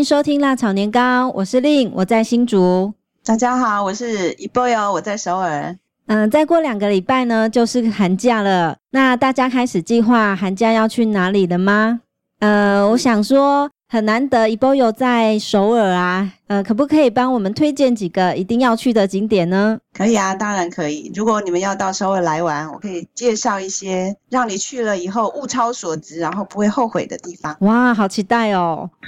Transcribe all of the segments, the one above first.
迎收听辣炒年糕，我是令，我在新竹。大家好，我是一波哟，我在首尔。嗯，再过两个礼拜呢，就是寒假了。那大家开始计划寒假要去哪里了吗？呃，我想说。很难得，一波有在首尔啊，呃，可不可以帮我们推荐几个一定要去的景点呢？可以啊，当然可以。如果你们要到首尔来玩，我可以介绍一些让你去了以后物超所值，然后不会后悔的地方。哇，好期待哦！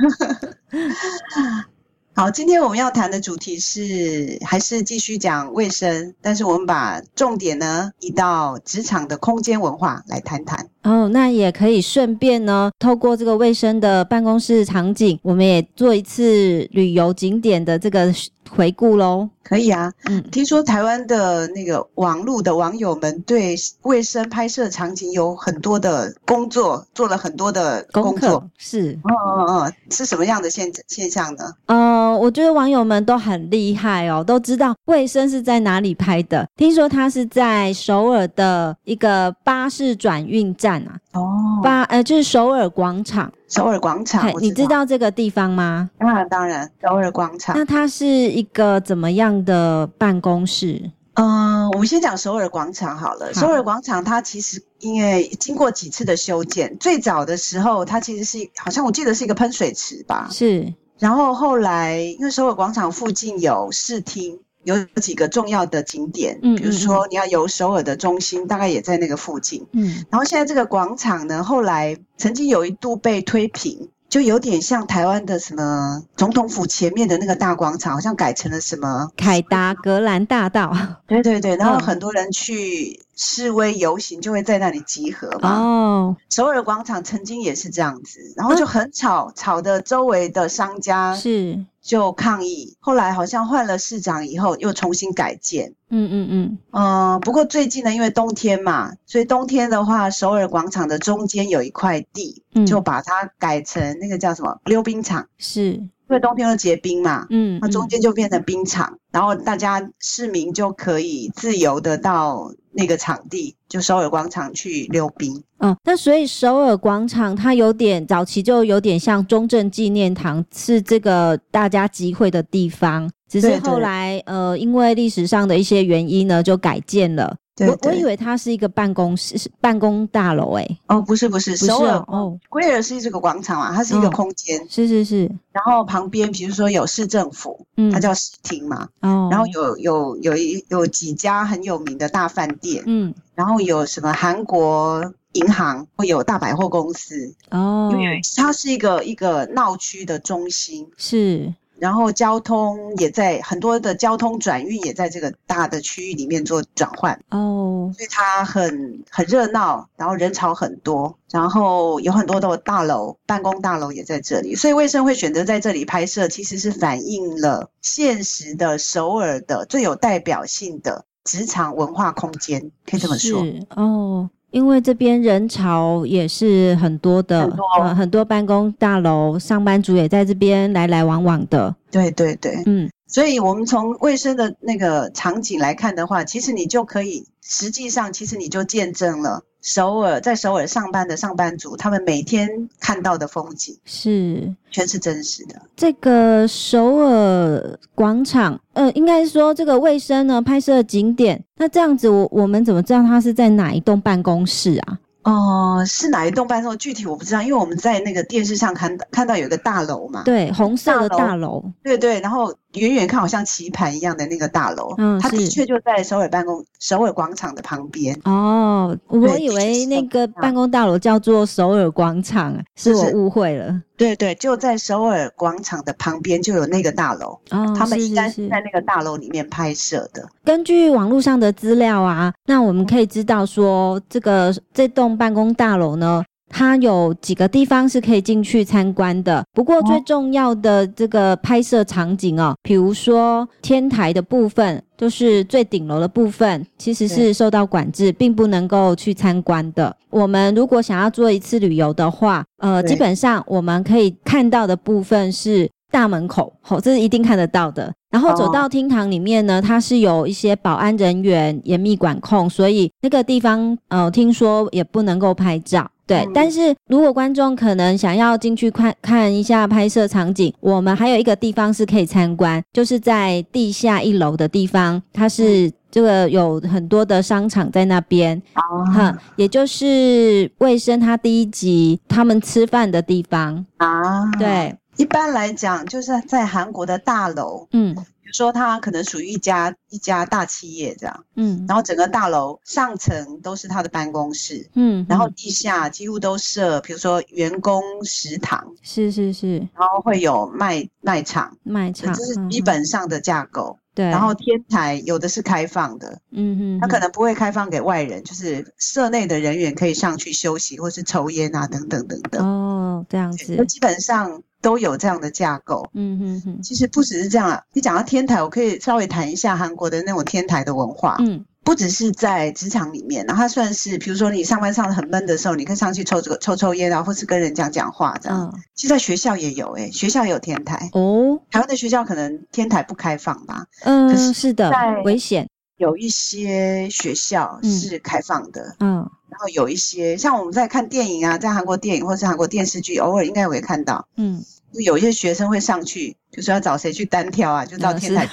好，今天我们要谈的主题是还是继续讲卫生，但是我们把重点呢移到职场的空间文化来谈谈。哦，那也可以顺便呢，透过这个卫生的办公室场景，我们也做一次旅游景点的这个回顾喽。可以啊，嗯，听说台湾的那个网络的网友们对卫生拍摄场景有很多的工作，做了很多的工作，功课是，哦哦哦，是什么样的现现象呢？呃，我觉得网友们都很厉害哦，都知道卫生是在哪里拍的。听说他是在首尔的一个巴士转运站啊，哦，巴呃就是首尔广场。首尔广场，你知道这个地方吗？当然，当然，首尔广场。那它是一个怎么样的办公室？嗯，我们先讲首尔广场好了。好，首尔广场它其实因为经过几次的修建，最早的时候它其实是好像我记得是一个喷水池吧？是。然后后来因为首尔广场附近有视听。有几个重要的景点，嗯，比如说你要游首尔的中心，大概也在那个附近，嗯。然后现在这个广场呢，后来曾经有一度被推平，就有点像台湾的什么总统府前面的那个大广场，好像改成了什么凯达格兰大道。对对对，然后很多人去示威游行，就会在那里集合嘛。哦，首尔广场曾经也是这样子，然后就很吵，啊、吵的周围的商家是。就抗议，后来好像换了市长以后，又重新改建。嗯嗯嗯。嗯、呃，不过最近呢，因为冬天嘛，所以冬天的话，首尔广场的中间有一块地，嗯、就把它改成那个叫什么溜冰场。是，因为冬天会结冰嘛。嗯，那中间就变成冰场，然后大家市民就可以自由的到那个场地，就首尔广场去溜冰。嗯，那所以首尔广场它有点早期就有点像中正纪念堂，是这个大家集会的地方。只是后来呃，因为历史上的一些原因呢，就改建了。对对，我我以为它是一个办公室、是办公大楼诶、欸。哦，不是不是，不是首尔哦，Square 是这个广场嘛，它是一个空间、哦。是是是。然后旁边比如说有市政府，嗯，它叫市厅嘛。哦。然后有有有一有几家很有名的大饭店，嗯，然后有什么韩国。银行会有大百货公司哦，因为它是一个一个闹区的中心是，然后交通也在很多的交通转运也在这个大的区域里面做转换。哦，所以它很很热闹，然后人潮很多，然后有很多的大楼，办公大楼也在这里，所以卫生会选择在这里拍摄，其实是反映了现实的首尔的最有代表性的职场文化空间，可以这么说。哦。因为这边人潮也是很多的，很多，呃，很多办公大楼，上班族也在这边来来往往的。对对对，嗯，所以我们从卫生的那个场景来看的话，其实你就可以，实际上其实你就见证了。首尔在首尔上班的上班族，他们每天看到的风景是全是真实的。这个首尔广场，呃，应该说这个卫生呢拍摄的景点，那这样子我我们怎么知道它是在哪一栋办公室啊？哦、呃，是哪一栋办公室？具体我不知道，因为我们在那个电视上看看到有一个大楼嘛，对，红色的大楼，对对，然后。远远看好像棋盘一样的那个大楼，嗯，它的确就在首尔办公首尔广场的旁边。哦，我以为那个办公大楼叫做首尔广场，是我误会了。对对，就在首尔广场的旁边就有那个大楼。哦，他们应该是在那个大楼里面拍摄的。根据网络上的资料啊，那我们可以知道说，这个这栋办公大楼呢。它有几个地方是可以进去参观的，不过最重要的这个拍摄场景哦，比如说天台的部分，就是最顶楼的部分，其实是受到管制，并不能够去参观的。我们如果想要做一次旅游的话，呃，基本上我们可以看到的部分是大门口，吼，这是一定看得到的。然后走到厅堂里面呢，它是有一些保安人员严密管控，所以那个地方，呃，听说也不能够拍照。对，嗯、但是如果观众可能想要进去看看一下拍摄场景，我们还有一个地方是可以参观，就是在地下一楼的地方，它是这个有很多的商场在那边，哈、嗯，也就是未生他第一集他们吃饭的地方。啊，对。一般来讲，就是在韩国的大楼，嗯，比如说它可能属于一家一家大企业这样，嗯，然后整个大楼上层都是他的办公室，嗯，然后地下几乎都设，比如说员工食堂，是是是，然后会有卖卖场，卖场，这是基本上的架构，对，然后天台有的是开放的，嗯嗯，它可能不会开放给外人，就是社内的人员可以上去休息或是抽烟啊等等等等，哦，这样子，那基本上。都有这样的架构，嗯哼哼。其实不只是这样啊，你讲到天台，我可以稍微谈一下韩国的那种天台的文化。嗯，不只是在职场里面，然后它算是，比如说你上班上得很闷的时候，你可以上去抽这个抽抽烟啊，或是跟人讲讲话这样。嗯，其实在学校也有，欸，诶学校也有天台。哦，台湾的学校可能天台不开放吧？嗯，可是，是的，危险。有一些学校是开放的，嗯，然后有一些像我们在看电影啊，在韩国电影或是韩国电视剧，偶尔应该也会看到，嗯，有一些学生会上去，就是要找谁去单挑啊，就到天台。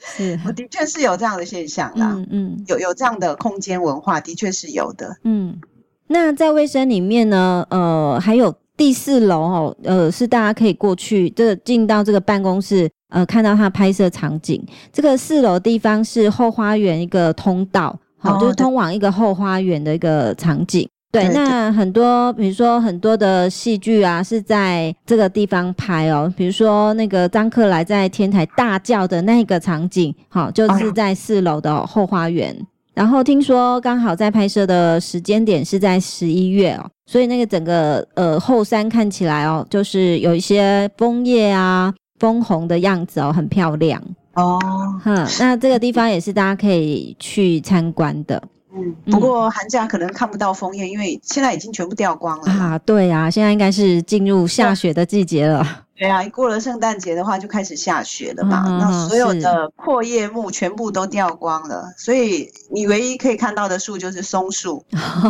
是，我 的确是有这样的现象啦，嗯嗯，有有这样的空间文化，的确是有的，嗯。那在卫生里面呢，呃，还有第四楼哦，呃，是大家可以过去，这进到这个办公室。呃，看到他拍摄场景，这个四楼地方是后花园一个通道，好、哦，就是通往一个后花园的一个场景。对，对，那很多，比如说很多的戏剧啊，是在这个地方拍哦。比如说那个张克莱在天台大叫的那个场景，好，就是在四楼的后花园。哦、然后听说刚好在拍摄的时间点是在十一月哦，所以那个整个呃后山看起来哦，就是有一些枫叶啊。枫红的样子哦，很漂亮哦。哼，那这个地方也是大家可以去参观的。嗯，不过寒假可能看不到枫叶，因为现在已经全部掉光了啊。对啊，现在应该是进入下雪的季节了。对啊，一过了圣诞节的话，就开始下雪了嘛。嗯、那所有的阔叶木全部都掉光了，所以你唯一可以看到的树就是松树。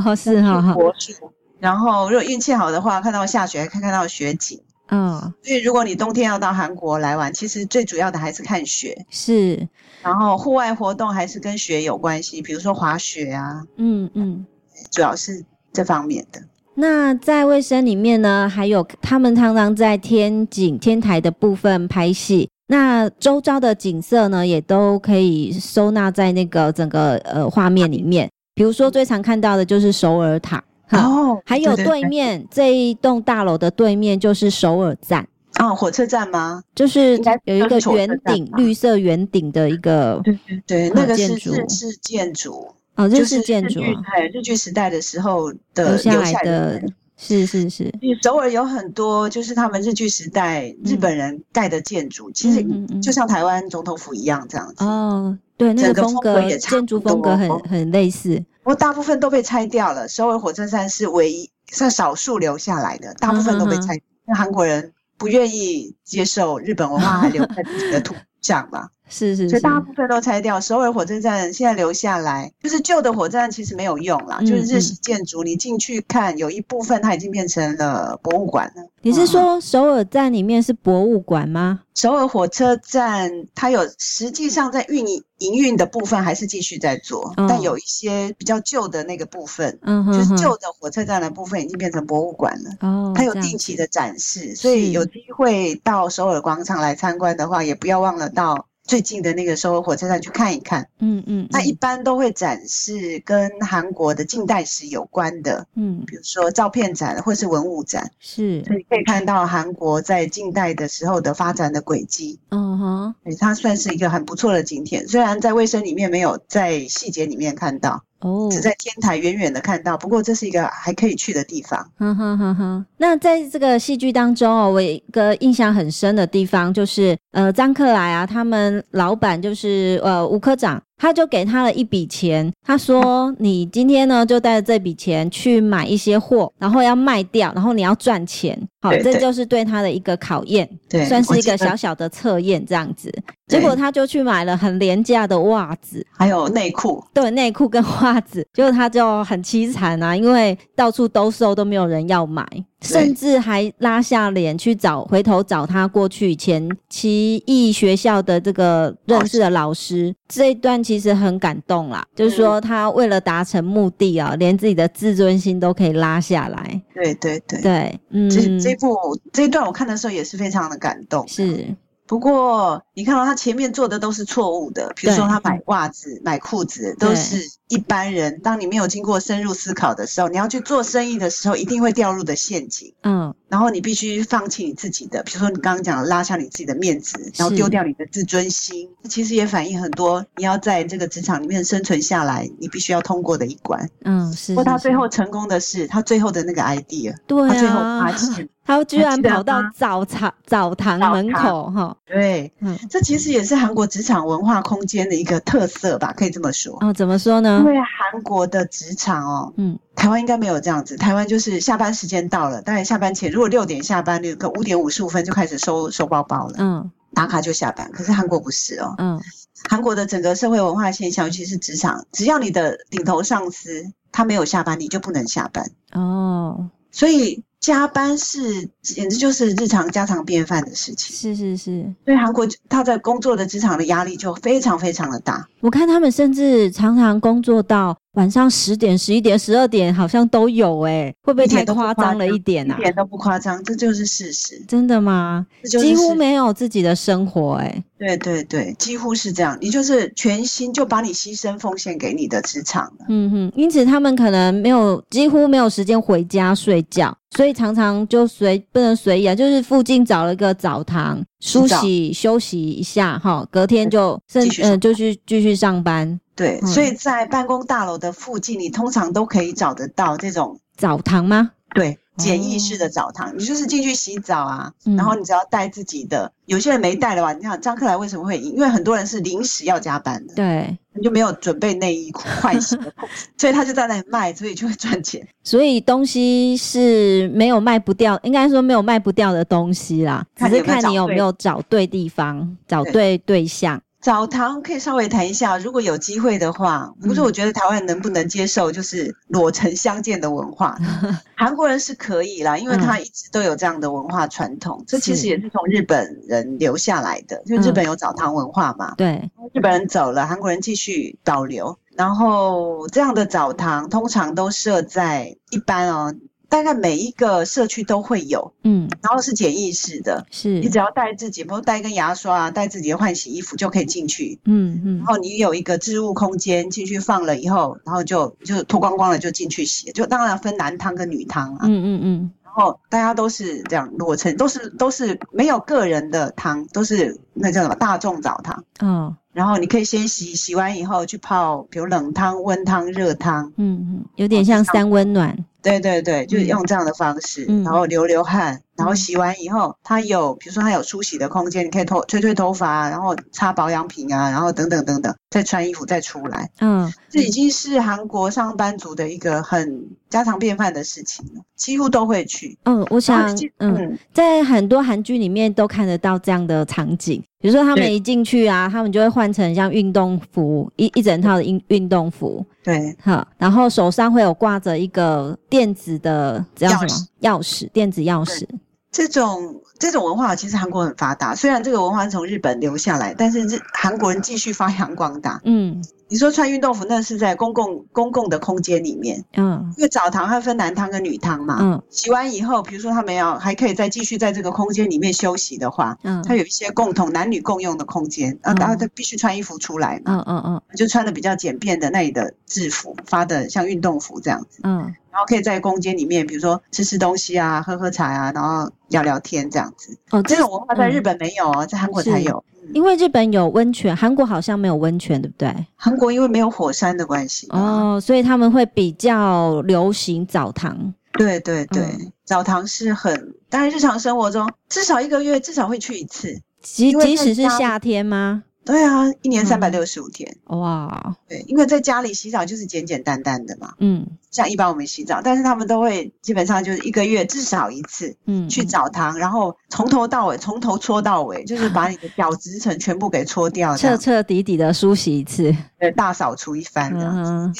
哦，是哈、哦，柏树。然后如果运气好的话，看到下雪，还可以看到雪景。嗯，所以如果你冬天要到韩国来玩，其实最主要的还是看雪，是，然后户外活动还是跟雪有关系，比如说滑雪啊，嗯嗯，主要是这方面的。那在卫生里面呢，还有他们常常在天井天台的部分拍戏，那周遭的景色呢，也都可以收纳在那个整个呃画面里面。比如说最常看到的就是首尔塔。哦，还有对面这一栋大楼的对面就是首尔站。哦，火车站吗？就是有一个圆顶，绿色圆顶的一个对对对，那个是日式建筑。哦，日式建筑，对、就是、日据时代的时候的留下来的，是是是。首尔有很多就是他们日据时代日本人盖的建筑、嗯，其实就像台湾总统府一样这样子。哦，对，那个风格也建筑风格很很类似。不过大部分都被拆掉了，首尔火车站是唯一算少数留下来的，大部分都被拆，因为韩国人不愿意接受日本文化还留在自己的土上嘛。是是，是，所以大部分都拆掉。首尔火车站现在留下来，就是旧的火车站其实没有用了，嗯，就是日式建筑，你进去看，有一部分它已经变成了博物馆了。你是说首尔站里面是博物馆吗？首尔火车站它有实际上在运营营运的部分还是继续在做，哦，但有一些比较旧的那个部分，嗯哼哼，就是旧的火车站的部分已经变成博物馆了。哦，它有定期的展示，所以有机会到首尔广场来参观的话，也不要忘了到。最近的那个首尔火车站去看一看，嗯嗯，那一般都会展示跟韩国的近代史有关的，嗯，比如说照片展或是文物展，是，所以可以看到韩国在近代的时候的发展的轨迹，嗯哼，它算是一个很不错的景点，虽然在卫生里面没有在细节里面看到。哦，只在天台远远的看到，不过这是一个还可以去的地方。哈哈哈哈。那在这个戏剧当中哦，我有一个印象很深的地方就是，呃张克莱啊，他们老板就是呃吴科长。他就给他了一笔钱，他说：“你今天呢，就带着这笔钱去买一些货，然后要卖掉，然后你要赚钱。好，这就是对他的一个考验，对，算是一个小小的测验这样子。结果他就去买了很廉价的袜子，还有内裤，对，内裤跟袜子，结果他就很凄惨啊，因为到处兜售，都没有人要买。”甚至还拉下脸去找，回头找他过去以前奇异学校的这个认识的老师，这一段其实很感动啦。就是说他为了达成目的啊，连自己的自尊心都可以拉下来。对对对对，嗯，这这部这一段我看的时候也是非常的感动。是。不过，你看到他前面做的都是错误的，比如说他买袜子、买裤子，都是一般人。当你没有经过深入思考的时候，你要去做生意的时候，一定会掉入的陷阱。嗯，然后你必须放弃你自己的，比如说你刚刚讲的拉下你自己的面子，然后丢掉你的自尊心，其实也反映很多你要在这个职场里面生存下来，你必须要通过的一关。嗯，是。不过他最后成功的是他最后的那个 idea，对啊，他最后发现。他居然跑到澡堂澡堂门口哈，对，嗯，这其实也是韩国职场文化空间的一个特色吧，可以这么说。哦，怎么说呢？因为韩国的职场哦，嗯，台湾应该没有这样子。台湾就是下班时间到了，大概下班前，如果六点下班，那个五点五十五分就开始收收包包了，嗯，打卡就下班。可是韩国不是哦，嗯，韩国的整个社会文化现象，尤其是职场，只要你的顶头上司他没有下班，你就不能下班哦，所以。加班是简直就是日常家常便饭的事情。是是是，所以韩国他在工作的职场的压力就非常非常的大。我看他们甚至常常工作到晚上十点、十一点、十二点，好像都有哎、欸，会不会太夸张了一点啊？一点都不夸张，这就是事实。真的吗？几乎没有自己的生活哎、欸。对对对，几乎是这样。你就是全心就把你牺牲奉献给你的职场了。嗯哼，因此他们可能没有几乎没有时间回家睡觉，所以常常就随不能随意啊，就是附近找了一个澡堂梳洗休息一下哈，隔天就甚嗯、呃、就去继续上班。对，嗯、所以在办公大楼的附近，你通常都可以找得到这种澡堂吗？对。简易式的澡堂，你就是进去洗澡啊，然后你只要带自己的。有些人没带的话，你想张克莱为什么会赢？因为很多人是临时要加班的，对，你就没有准备内衣裤、换洗的，所以他就在那里卖，所以就会赚钱。所以东西是没有卖不掉，应该说没有卖不掉的东西啦，只是看你有没有找对地方、找对对象。澡堂可以稍微谈一下，如果有机会的话。不是，我觉得台湾能不能接受就是裸成相见的文化？韩国人是可以啦，因为他一直都有这样的文化传统。这其实也是从日本人留下来的，就日本有澡堂文化嘛。对，日本人走了，韩国人继续保留。然后这样的澡堂通常都设在一般哦。大概每一个社区都会有，嗯，然后是简易式的，是。你只要带自己，比如带一根牙刷啊，带自己的换洗衣服就可以进去，嗯嗯，然后你有一个置物空间进去放了以后，然后就就脱光光了就进去洗，就当然分男汤跟女汤啊，嗯嗯嗯，然后大家都是这样裸成，都是都是没有个人的汤，都是那叫什么大众澡堂，嗯，然后你可以先洗，洗完以后去泡，比如冷汤、温汤、热汤，嗯嗯，有点像三温暖。对对对，就是用这样的方式，嗯、然后流流汗。然后洗完以后，它有比如说它有梳洗的空间，你可以头吹吹头发，然后擦保养品啊，然后等等等等，再穿衣服再出来。嗯，这已经是韩国上班族的一个很家常便饭的事情，几乎都会去。嗯，我想，嗯，在很多韩剧里面都看得到这样的场景，比如说他们一进去啊，他们就会换成像运动服一一整套的运运动服。对，好，然后手上会有挂着一个电子的叫什么钥匙，电子钥匙。这种这种文化其实韩国很发达，虽然这个文化是从日本留下来，但是日韩国人继续发扬光大。嗯。你说穿运动服，那是在公共公共的空间里面，嗯，因为澡堂它分男汤跟女汤嘛，嗯，洗完以后，比如说他们要还可以再继续在这个空间里面休息的话，嗯，它有一些共同男女共用的空间，啊，然后他必须穿衣服出来嘛，嗯嗯嗯，就穿的比较简便的那里的制服，发的像运动服这样子，嗯，然后可以在空间里面，比如说吃吃东西啊，喝喝茶啊，然后聊聊天这样子，哦，这种文化在日本没有哦，在韩国才有。因为日本有温泉，韩国好像没有温泉，对不对？韩国因为没有火山的关系哦，所以他们会比较流行澡堂。对对对，嗯、澡堂是很，当然日常生活中至少一个月至少会去一次。即即使是夏天吗？对啊，一年三百六十五天。嗯、哇，对，因为在家里洗澡就是简简单单的嘛。嗯，像一般我们洗澡，但是他们都会基本上就是一个月至少一次。嗯，去澡堂，然后从头到尾，从头搓到尾，就是把你的角质层全部给搓掉，彻彻底底的梳洗一次，对，大扫除一番的。嗯，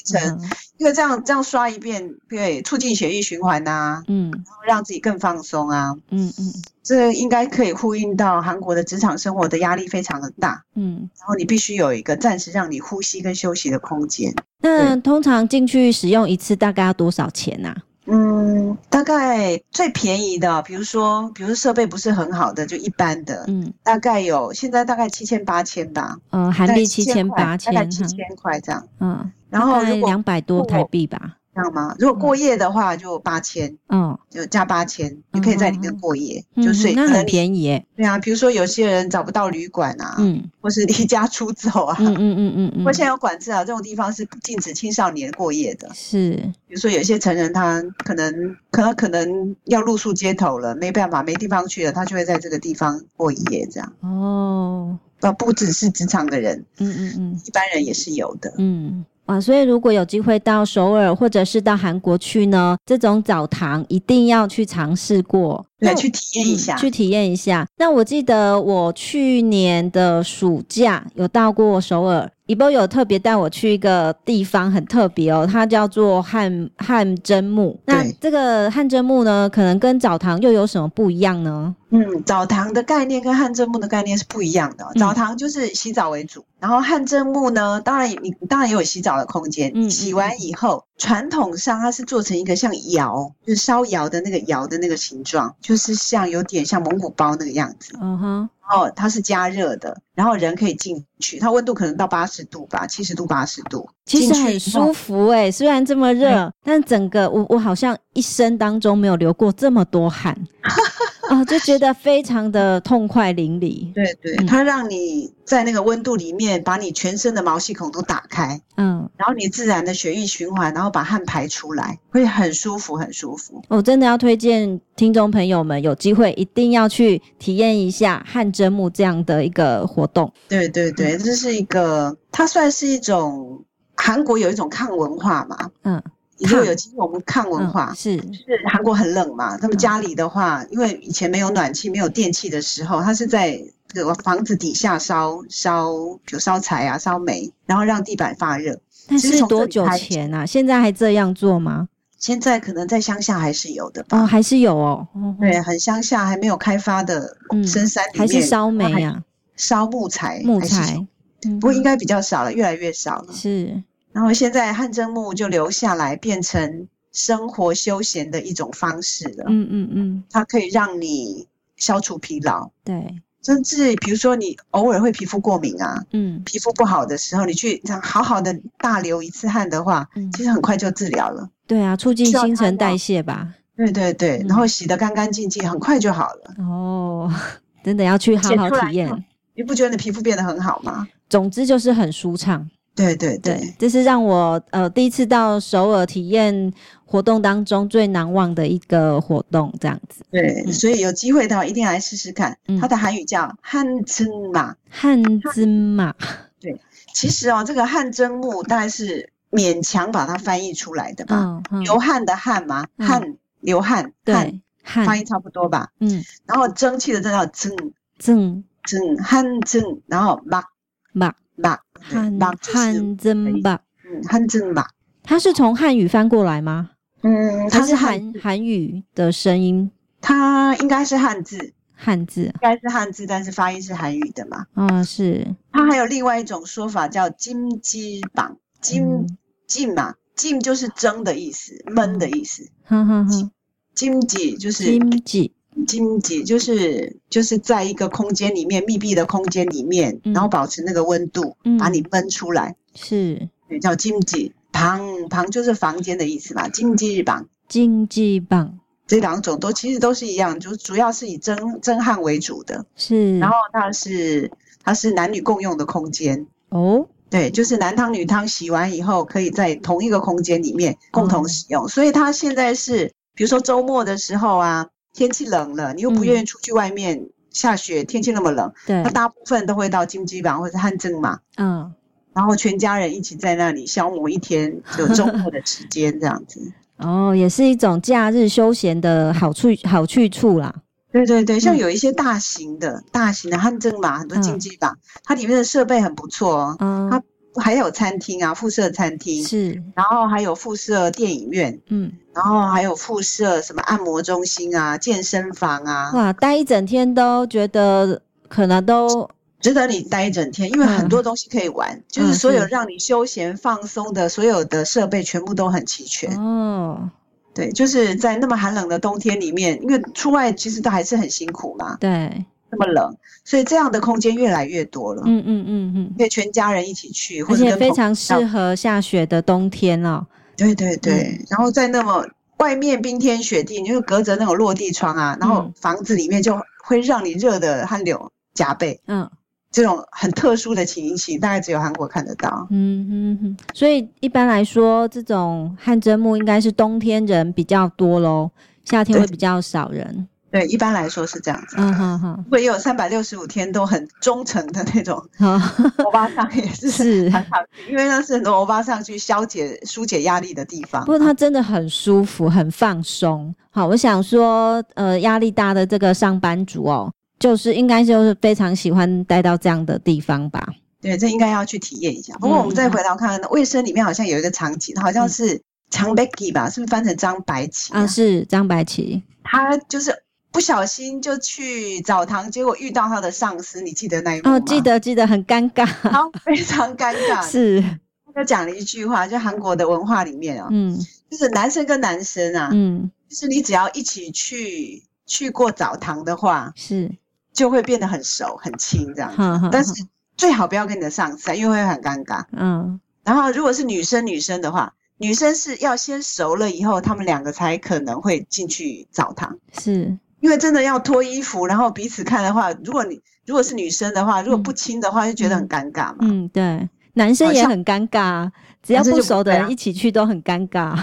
因为这样这样刷一遍，对，促进血液循环呐、啊。嗯，然后让自己更放松啊。嗯嗯。这应该可以呼应到韩国的职场生活的压力非常的大，嗯，然后你必须有一个暂时让你呼吸跟休息的空间。那通常进去使用一次大概要多少钱呐？啊？嗯，大概最便宜的，比如说，比如说设备不是很好的，就一般的，嗯，大概有现在大概七千八千吧，嗯，韩币七千八千，大概七千块这样，嗯，然后两百多台币吧。知道吗？如果过夜的话，就八千，嗯，就加八千，你可以在里面过夜，就睡。那很便宜耶。对啊，比如说有些人找不到旅馆啊，嗯，或是离家出走啊，嗯嗯嗯嗯嗯，或现在有管制啊，这种地方是禁止青少年过夜的。是，比如说有些成人他可能可能可能要露宿街头了，没办法，没地方去了，他就会在这个地方过一夜这样。哦，不不只是职场的人，嗯嗯嗯，一般人也是有的，嗯。啊，所以如果有机会到首尔或者是到韩国去呢，这种澡堂一定要去尝试过，对，去体验一下，嗯，去体验一下。那我记得我去年的暑假有到过首尔。一波有特别带我去一个地方，很特别哦，它叫做汗汗蒸幕。那这个汗蒸幕呢，可能跟澡堂又有什么不一样呢？嗯，澡堂的概念跟汗蒸幕的概念是不一样的。澡堂就是洗澡为主，嗯、然后汗蒸幕呢，当然你当然也有洗澡的空间。嗯，洗完以后，传统上它是做成一个像窑，就是烧窑的那个窑的那个形状，就是像有点像蒙古包那个样子。嗯哼。然后它是加热的，然后人可以进去，它温度可能到八十度吧，七十度、八十度，其实很舒服诶，虽然这么热，但整个我我好像一生当中没有流过这么多汗。啊、哦，就觉得非常的痛快淋漓。对对，它让你在那个温度里面，把你全身的毛细孔都打开，嗯，然后你自然的血液循环，然后把汗排出来，会很舒服，很舒服。我真的要推荐听众朋友们有机会一定要去体验一下汗蒸木这样的一个活动。对对对，这是一个，它算是一种韩国有一种抗文化嘛，嗯。以后有机会我们抗文化，嗯、是是韩国很冷嘛，他们家里的话，嗯、因为以前没有暖气、没有电器的时候，他是在这个房子底下烧烧，就烧柴啊、烧煤，然后让地板发热。但是多久前啊？现在还这样做吗？现在可能在乡下还是有的吧。哦，还是有哦。对，很乡下还没有开发的深山里面，还是烧煤啊？烧木材，木材。不过应该比较少了，越来越少了。是。然后现在汗蒸木就留下来，变成生活休闲的一种方式了。嗯嗯嗯，它可以让你消除疲劳。对，甚至比如说你偶尔会皮肤过敏啊，嗯，皮肤不好的时候，你去这样好好的大流一次汗的话，嗯，其实很快就治疗了。对啊，促进新陈代谢吧。对对对，然后洗得干干净净，很快就好了。哦，真的要去好好体验。你不觉得你皮肤变得很好吗？总之就是很舒畅。对对对，对，这是让我呃第一次到首尔体验活动当中最难忘的一个活动，这样子。对，嗯、所以有机会的话一定要来试试看。嗯、它的韩语叫汗蒸马，汗蒸马。对，其实哦，这个汗蒸木大概是勉强把它翻译出来的吧。流汗的汗嘛，汗、嗯、流汗，对翻译差不多吧。嗯，然后蒸汽的这叫蒸蒸蒸汗蒸，然后马马。吧，汗汗蒸吧，嗯，汉蒸吧，它是从汉语翻过来吗？嗯，它是韩韩语的声音，它应该是汉字，汉字应该是汉字，但是发音是韩语的嘛？啊，是。它还有另外一种说法叫金鸡榜，金金嘛，金就是蒸的意思，焖的意思。哼哼哼，金鸡就是金鸡。经济就是就是在一个空间里面，密闭的空间里面，嗯、然后保持那个温度，嗯、把你闷出来，是，叫经济房，房就是房间的意思嘛，经济榜，经济榜。这两种都其实都是一样，就主要是以蒸蒸汗为主的，是，然后它是它是男女共用的空间哦，对，就是男汤女汤，洗完以后可以在同一个空间里面共同使用，哦、所以它现在是，比如说周末的时候啊。天气冷了，你又不愿意出去外面下雪，天气那么冷，对，他大部分都会到金鸡榜或者汗蒸嘛，嗯，然后全家人一起在那里消磨一天就周末的时间这样子。哦，也是一种假日休闲的好处好去处啦。对对对，像有一些大型的、嗯、大型的汗蒸嘛，很多金鸡榜，它里面的设备很不错哦，嗯，它。还有餐厅啊，附设餐厅。是，然后还有附设电影院，嗯，然后还有附设什么按摩中心啊、健身房啊，哇，待一整天都觉得可能都值得你待一整天，因为很多东西可以玩，嗯、就是所有让你休闲放松的所有的设备全部都很齐全。哦。对，就是在那么寒冷的冬天里面，因为出外其实都还是很辛苦嘛，对。那么冷，所以这样的空间越来越多了。嗯嗯嗯嗯，可以全家人一起去，而且非常适合下雪的冬天哦。对对对，嗯、然后在那么外面冰天雪地，你就隔着那种落地窗啊，然后房子里面就会让你热的汗流浃背。嗯，这种很特殊的情形，大概只有韩国看得到。嗯哼哼，所以一般来说，这种汗蒸木应该是冬天人比较多喽，夏天会比较少人。对，一般来说是这样子。嗯哼哼，不过也有三百六十五天都很忠诚的那种 欧巴桑，也是是很好，因为那是很多欧巴桑去消解、疏解压力的地方。不过他真的很舒服，很放松。好，我想说，呃，压力大的这个上班族哦，就是应该就是非常喜欢待到这样的地方吧？对，这应该要去体验一下。不过我们再回头看，卫生里面好像有一个场景，好像是张白琪吧？是不是翻成张白琪啊？是张白琪，他就是。不小心就去澡堂，结果遇到他的上司，你记得那一幕吗？哦，记得记得，很尴尬，好，非常尴尬。是，他就讲了一句话，就韩国的文化里面啊，嗯，就是男生跟男生啊，嗯，就是你只要一起去去过澡堂的话，是，就会变得很熟很亲这样但是最好不要跟你的上司，因为会很尴尬。嗯，然后如果是女生女生的话，女生是要先熟了以后，他们两个才可能会进去澡堂。是。因为真的要脱衣服，然后彼此看的话，如果你如果是女生的话，如果不亲的话，就觉得很尴尬嘛。嗯，对，男生也很尴尬，只要不熟的人一起去都很尴尬。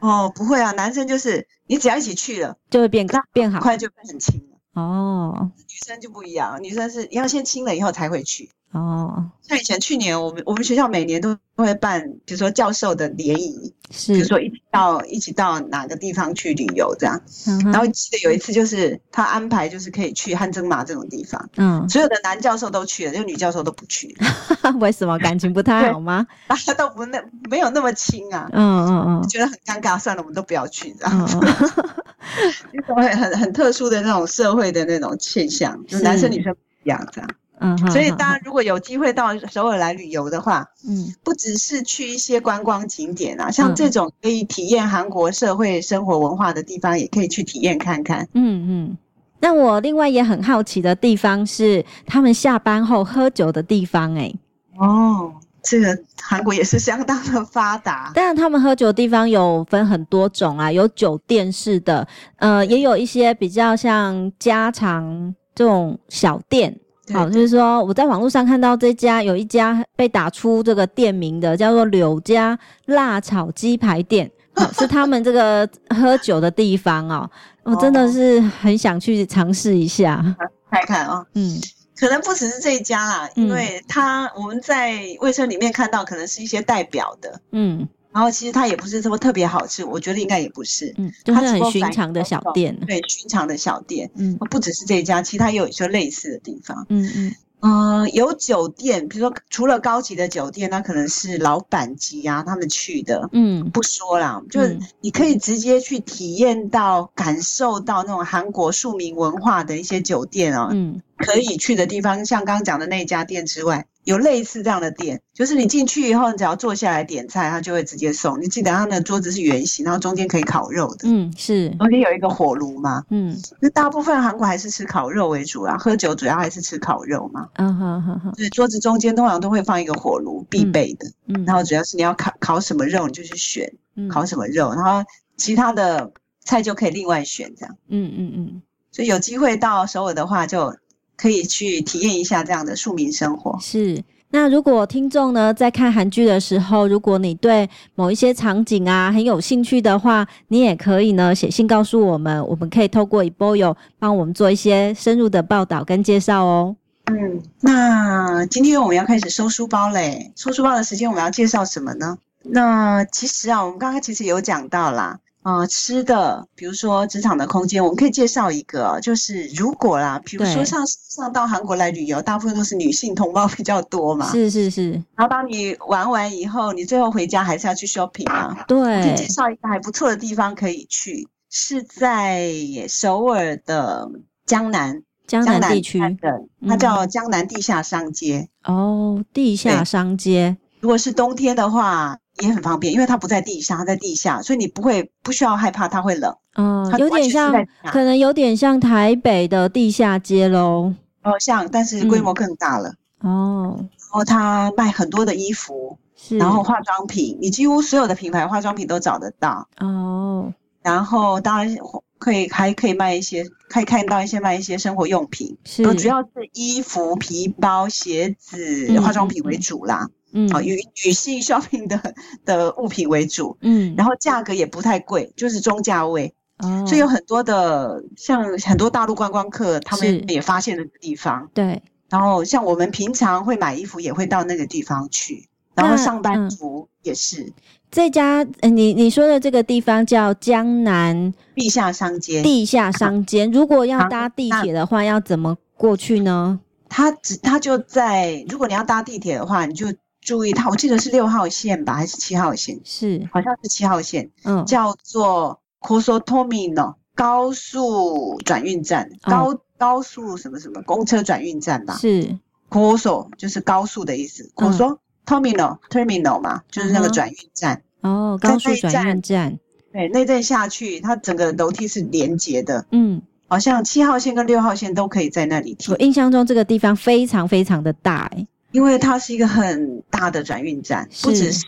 哦，不会啊，男生就是你只要一起去了，就会变变好，快就变很亲了。哦，女生就不一样，女生是要先亲了以后才会去。哦，像以前去年我们我们学校每年都会办，比如说教授的联谊，是，比如说一起到一起到哪个地方去旅游这样。嗯，然后记得有一次就是他安排就是可以去汗蒸马这种地方，嗯，所有的男教授都去了，就女教授都不去。为什么？感情不太好吗？大 家都不那没有那么亲啊。嗯嗯嗯，觉得很尴尬，算了，我们都不要去这样子。一种很很很特殊的那种社会的那种现象，就男生女生不一样这样。嗯，所以大家如果有机会到首尔来旅游的话，嗯，不只是去一些观光景点啊，像这种可以体验韩国社会生活文化的地方，也可以去体验看看。嗯嗯。那我另外也很好奇的地方是，他们下班后喝酒的地方、欸。哎，哦，这个韩国也是相当的发达。当然，他们喝酒的地方有分很多种啊，有酒店式的，呃，也有一些比较像家常这种小店。好，就是说我在网络上看到这家有一家被打出这个店名的，叫做柳家辣炒鸡排店，是他们这个喝酒的地方哦。我真的是很想去尝试一下，看看啊。嗯，可能不只是这一家啦，因为他我们在卫生里面看到，可能是一些代表的。嗯。然后其实它也不是什么特别好吃，我觉得应该也不是，嗯，就是很寻常的小店，对，寻常的小店，嗯，不只是这一家，其他也有一些类似的地方，嗯嗯。嗯、呃，有酒店，比如说除了高级的酒店，那可能是老板级啊，他们去的，嗯，不说啦，就是你可以直接去体验到、感受到那种韩国庶民文化的一些酒店哦，嗯，可以去的地方，像刚刚讲的那家店之外。有类似这样的店，就是你进去以后，你只要坐下来点菜，他就会直接送。你记得他的桌子是圆形，然后中间可以烤肉的。嗯，是。中间有一个火炉嘛。嗯。那大部分韩国还是吃烤肉为主啊，喝酒主要还是吃烤肉嘛。嗯哼哼哼。所以桌子中间通常都会放一个火炉，必备的。嗯。然后主要是你要烤烤什么肉，你就去选。嗯。烤什么肉，然后其他的菜就可以另外选这样。嗯嗯嗯。所以有机会到首尔的话就。可以去体验一下这样的庶民生活。是，那如果听众呢在看韩剧的时候，如果你对某一些场景啊很有兴趣的话，你也可以呢写信告诉我们，我们可以透过 Eboyo 帮我们做一些深入的报道跟介绍哦。嗯，那今天我们要开始收书包嘞，收书包的时间我们要介绍什么呢？那其实啊，我们刚刚其实有讲到啦。啊、呃，吃的，比如说职场的空间，我们可以介绍一个，就是如果啦，比如说像上到韩国来旅游，大部分都是女性同胞比较多嘛，是是是。然后当你玩完以后，你最后回家还是要去 shopping 啊，对。可以介绍一个还不错的地方可以去，是在首尔的江南江南地区的，它叫江南地下商街。嗯、哦，地下商街。如果是冬天的话。也很方便，因为它不在地上，它在地下，所以你不会不需要害怕它会冷。嗯，有点像，可能有点像台北的地下街喽。哦，像，但是规模更大了。嗯、哦，然后它卖很多的衣服，是，然后化妆品，你几乎所有的品牌化妆品都找得到。哦，然后当然可以还可以卖一些，可以看到一些卖一些生活用品，是，主要是衣服、皮包、鞋子、嗯、化妆品为主啦。嗯，好，以女性 shopping 的的物品为主，嗯，然后价格也不太贵，就是中价位，哦，所以有很多的像很多大陆观光客，他们也发现了地方，对，然后像我们平常会买衣服，也会到那个地方去，然后上班族也是。嗯、这家，你你说的这个地方叫江南地下商街，地下商街，如果要搭地铁的话，要怎么过去呢？它只它就在，如果你要搭地铁的话，你就。注意它，我记得是六号线吧，还是七号线？是，好像是七号线。嗯，叫做 Kosotomino 高速转运站，高、哦、高速什么什么公车转运站吧？是，Koso 就是高速的意思，Kosotomino terminal 嘛，就是那个转运站。哦，高速转运站。对，那站下去，它整个楼梯是连接的。嗯，好像七号线跟六号线都可以在那里停。我印象中这个地方非常非常的大、欸，因为它是一个很大的转运站，不只是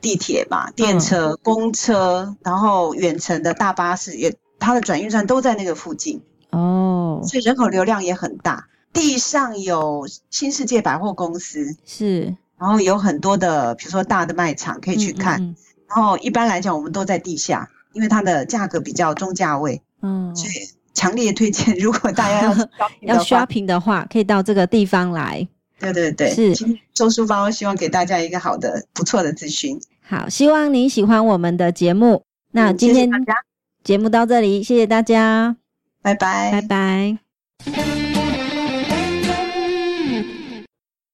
地铁吧，电车、嗯、公车，然后远程的大巴士也，它的转运站都在那个附近哦，所以人口流量也很大。地上有新世界百货公司，是，然后有很多的，比如说大的卖场可以去看。嗯嗯嗯，然后一般来讲，我们都在地下，因为它的价格比较中价位，嗯，所以强烈推荐，如果大家要 要 shopping 的话，可以到这个地方来。对对对，是周书包，希望给大家一个好的、不错的资讯。好，希望你喜欢我们的节目。那今天节目到这里，谢谢大家，拜拜，拜拜。